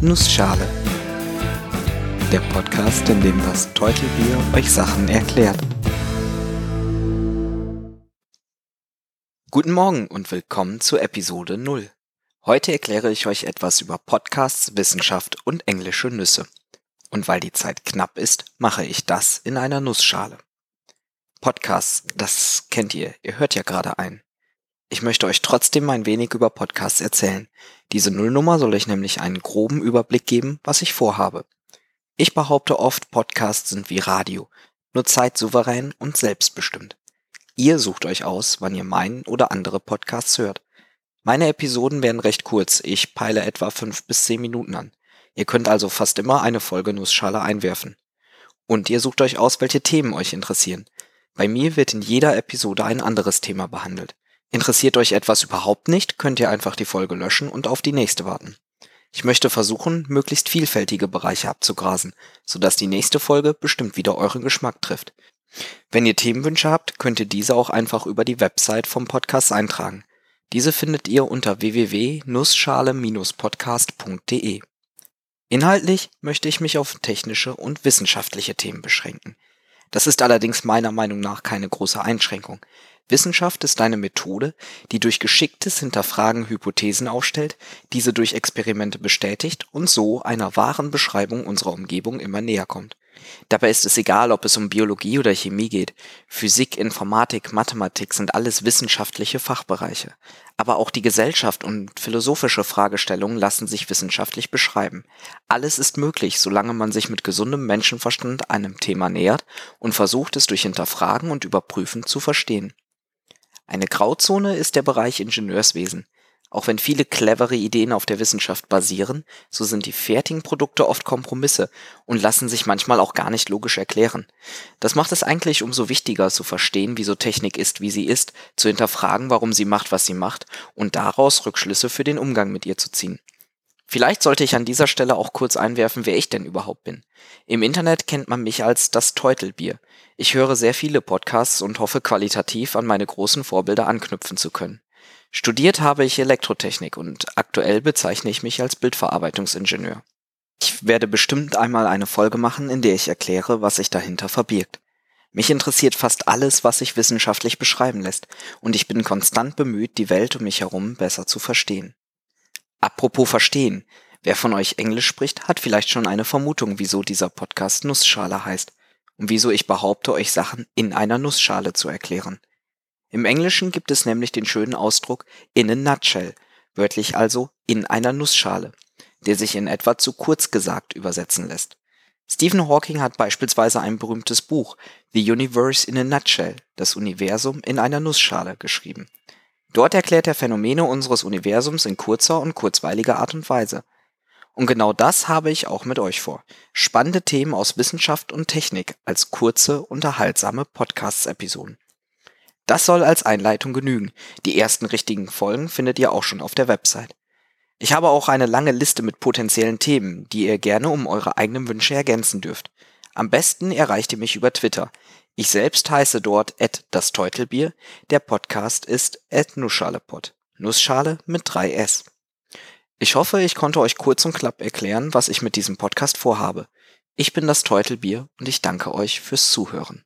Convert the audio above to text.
Nussschale. Der Podcast, in dem das Teutelbier euch Sachen erklärt. Guten Morgen und willkommen zu Episode 0. Heute erkläre ich euch etwas über Podcasts, Wissenschaft und englische Nüsse. Und weil die Zeit knapp ist, mache ich das in einer Nussschale. Podcasts, das kennt ihr, ihr hört ja gerade ein. Ich möchte euch trotzdem ein wenig über Podcasts erzählen. Diese Nullnummer soll euch nämlich einen groben Überblick geben, was ich vorhabe. Ich behaupte oft, Podcasts sind wie Radio, nur zeitsouverän und selbstbestimmt. Ihr sucht euch aus, wann ihr meinen oder andere Podcasts hört. Meine Episoden werden recht kurz, ich peile etwa fünf bis zehn Minuten an. Ihr könnt also fast immer eine Folge Nussschale einwerfen. Und ihr sucht euch aus, welche Themen euch interessieren. Bei mir wird in jeder Episode ein anderes Thema behandelt. Interessiert euch etwas überhaupt nicht, könnt ihr einfach die Folge löschen und auf die nächste warten. Ich möchte versuchen, möglichst vielfältige Bereiche abzugrasen, sodass die nächste Folge bestimmt wieder euren Geschmack trifft. Wenn ihr Themenwünsche habt, könnt ihr diese auch einfach über die Website vom Podcast eintragen. Diese findet ihr unter www.nussschale-podcast.de. Inhaltlich möchte ich mich auf technische und wissenschaftliche Themen beschränken. Das ist allerdings meiner Meinung nach keine große Einschränkung. Wissenschaft ist eine Methode, die durch geschicktes Hinterfragen Hypothesen aufstellt, diese durch Experimente bestätigt und so einer wahren Beschreibung unserer Umgebung immer näher kommt. Dabei ist es egal, ob es um Biologie oder Chemie geht. Physik, Informatik, Mathematik sind alles wissenschaftliche Fachbereiche. Aber auch die Gesellschaft und philosophische Fragestellungen lassen sich wissenschaftlich beschreiben. Alles ist möglich, solange man sich mit gesundem Menschenverstand einem Thema nähert und versucht es durch Hinterfragen und Überprüfen zu verstehen. Eine Grauzone ist der Bereich Ingenieurswesen. Auch wenn viele clevere Ideen auf der Wissenschaft basieren, so sind die fertigen Produkte oft Kompromisse und lassen sich manchmal auch gar nicht logisch erklären. Das macht es eigentlich umso wichtiger zu verstehen, wieso Technik ist, wie sie ist, zu hinterfragen, warum sie macht, was sie macht und daraus Rückschlüsse für den Umgang mit ihr zu ziehen. Vielleicht sollte ich an dieser Stelle auch kurz einwerfen, wer ich denn überhaupt bin. Im Internet kennt man mich als das Teutelbier. Ich höre sehr viele Podcasts und hoffe qualitativ an meine großen Vorbilder anknüpfen zu können. Studiert habe ich Elektrotechnik und aktuell bezeichne ich mich als Bildverarbeitungsingenieur. Ich werde bestimmt einmal eine Folge machen, in der ich erkläre, was sich dahinter verbirgt. Mich interessiert fast alles, was sich wissenschaftlich beschreiben lässt, und ich bin konstant bemüht, die Welt um mich herum besser zu verstehen. Apropos verstehen. Wer von euch Englisch spricht, hat vielleicht schon eine Vermutung, wieso dieser Podcast Nussschale heißt und wieso ich behaupte, euch Sachen in einer Nussschale zu erklären. Im Englischen gibt es nämlich den schönen Ausdruck in a nutshell, wörtlich also in einer Nussschale, der sich in etwa zu kurz gesagt übersetzen lässt. Stephen Hawking hat beispielsweise ein berühmtes Buch The Universe in a Nutshell, das Universum in einer Nussschale, geschrieben. Dort erklärt er Phänomene unseres Universums in kurzer und kurzweiliger Art und Weise. Und genau das habe ich auch mit euch vor. Spannende Themen aus Wissenschaft und Technik als kurze, unterhaltsame Podcasts-Episoden. Das soll als Einleitung genügen. Die ersten richtigen Folgen findet ihr auch schon auf der Website. Ich habe auch eine lange Liste mit potenziellen Themen, die ihr gerne um eure eigenen Wünsche ergänzen dürft. Am besten erreicht ihr mich über Twitter. Ich selbst heiße dort das Teutelbier. Der Podcast ist Nussschalepod. Nussschale mit 3 S. Ich hoffe, ich konnte euch kurz und knapp erklären, was ich mit diesem Podcast vorhabe. Ich bin das Teutelbier und ich danke euch fürs Zuhören.